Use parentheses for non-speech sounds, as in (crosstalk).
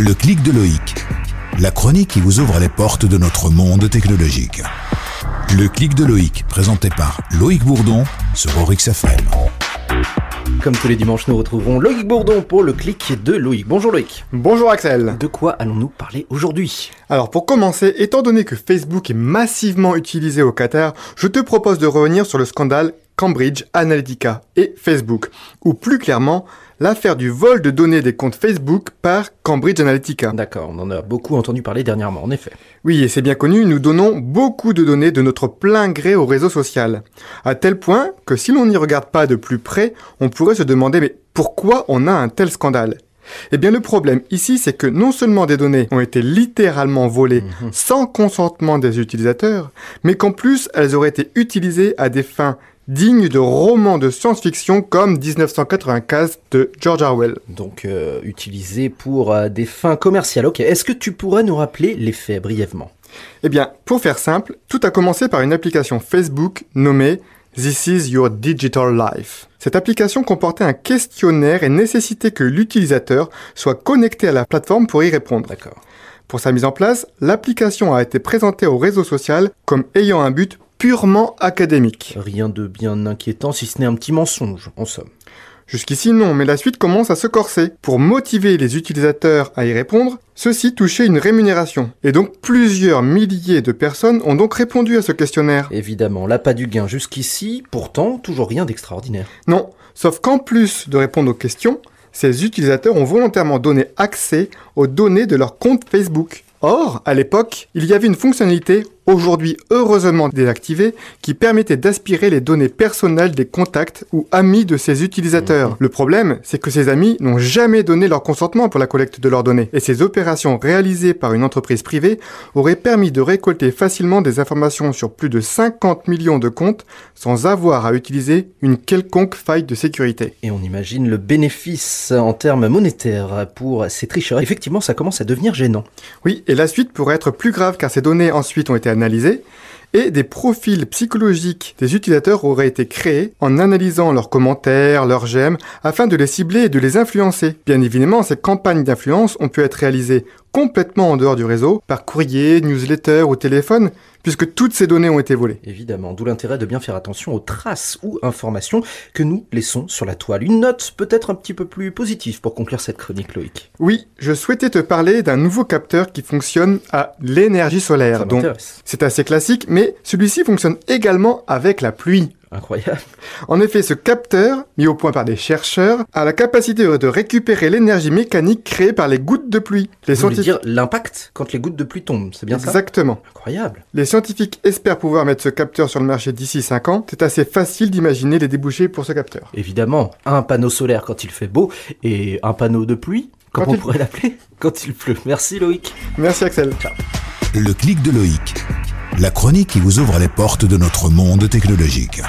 Le clic de Loïc. La chronique qui vous ouvre les portes de notre monde technologique. Le clic de Loïc, présenté par Loïc Bourdon sur Orix FM. Comme tous les dimanches, nous retrouvons Loïc Bourdon pour le clic de Loïc. Bonjour Loïc. Bonjour Axel. De quoi allons-nous parler aujourd'hui? Alors pour commencer, étant donné que Facebook est massivement utilisé au Qatar, je te propose de revenir sur le scandale Cambridge Analytica et Facebook, ou plus clairement l'affaire du vol de données des comptes Facebook par Cambridge Analytica. D'accord, on en a beaucoup entendu parler dernièrement, en effet. Oui, et c'est bien connu, nous donnons beaucoup de données de notre plein gré au réseau social. À tel point que si l'on n'y regarde pas de plus près, on pourrait se demander mais pourquoi on a un tel scandale? Eh bien le problème ici, c'est que non seulement des données ont été littéralement volées mhm. sans consentement des utilisateurs, mais qu'en plus elles auraient été utilisées à des fins digne de romans de science-fiction comme 1995 de George Orwell. Donc euh, utilisé pour euh, des fins commerciales. Ok, est-ce que tu pourrais nous rappeler les faits brièvement? Eh bien, pour faire simple, tout a commencé par une application Facebook nommée This is your digital life. Cette application comportait un questionnaire et nécessitait que l'utilisateur soit connecté à la plateforme pour y répondre. D'accord. Pour sa mise en place, l'application a été présentée au réseau social comme ayant un but purement académique. Rien de bien inquiétant si ce n'est un petit mensonge, en somme. Jusqu'ici non, mais la suite commence à se corser. Pour motiver les utilisateurs à y répondre, ceux-ci touchaient une rémunération. Et donc plusieurs milliers de personnes ont donc répondu à ce questionnaire. Évidemment, là pas du gain jusqu'ici, pourtant toujours rien d'extraordinaire. Non, sauf qu'en plus de répondre aux questions, ces utilisateurs ont volontairement donné accès aux données de leur compte Facebook. Or, à l'époque, il y avait une fonctionnalité aujourd'hui heureusement désactivé, qui permettait d'aspirer les données personnelles des contacts ou amis de ses utilisateurs. Mhm. Le problème, c'est que ces amis n'ont jamais donné leur consentement pour la collecte de leurs données, et ces opérations réalisées par une entreprise privée auraient permis de récolter facilement des informations sur plus de 50 millions de comptes sans avoir à utiliser une quelconque faille de sécurité. Et on imagine le bénéfice en termes monétaires pour ces tricheurs. Effectivement, ça commence à devenir gênant. Oui, et la suite pourrait être plus grave car ces données ensuite ont été et des profils psychologiques des utilisateurs auraient été créés en analysant leurs commentaires, leurs j'aime, afin de les cibler et de les influencer. Bien évidemment, ces campagnes d'influence ont pu être réalisées complètement en dehors du réseau, par courrier, newsletter ou téléphone, puisque toutes ces données ont été volées. Évidemment, d'où l'intérêt de bien faire attention aux traces ou informations que nous laissons sur la toile. Une note peut-être un petit peu plus positive pour conclure cette chronique, Loïc. Oui, je souhaitais te parler d'un nouveau capteur qui fonctionne à l'énergie solaire. Donc, c'est assez classique, mais celui-ci fonctionne également avec la pluie. Incroyable. En effet, ce capteur, mis au point par des chercheurs, a la capacité de récupérer l'énergie mécanique créée par les gouttes de pluie. Les Vous scientifiques... dire l'impact quand les gouttes de pluie tombent, c'est bien ça? Exactement. Incroyable. Les scientifiques espèrent pouvoir mettre ce capteur sur le marché d'ici 5 ans. C'est assez facile d'imaginer les débouchés pour ce capteur. Évidemment, un panneau solaire quand il fait beau et un panneau de pluie, comment on pourrait l'appeler (laughs) Quand il pleut. Merci Loïc. Merci Axel. Ciao. Le clic de Loïc la chronique qui vous ouvre les portes de notre monde technologique.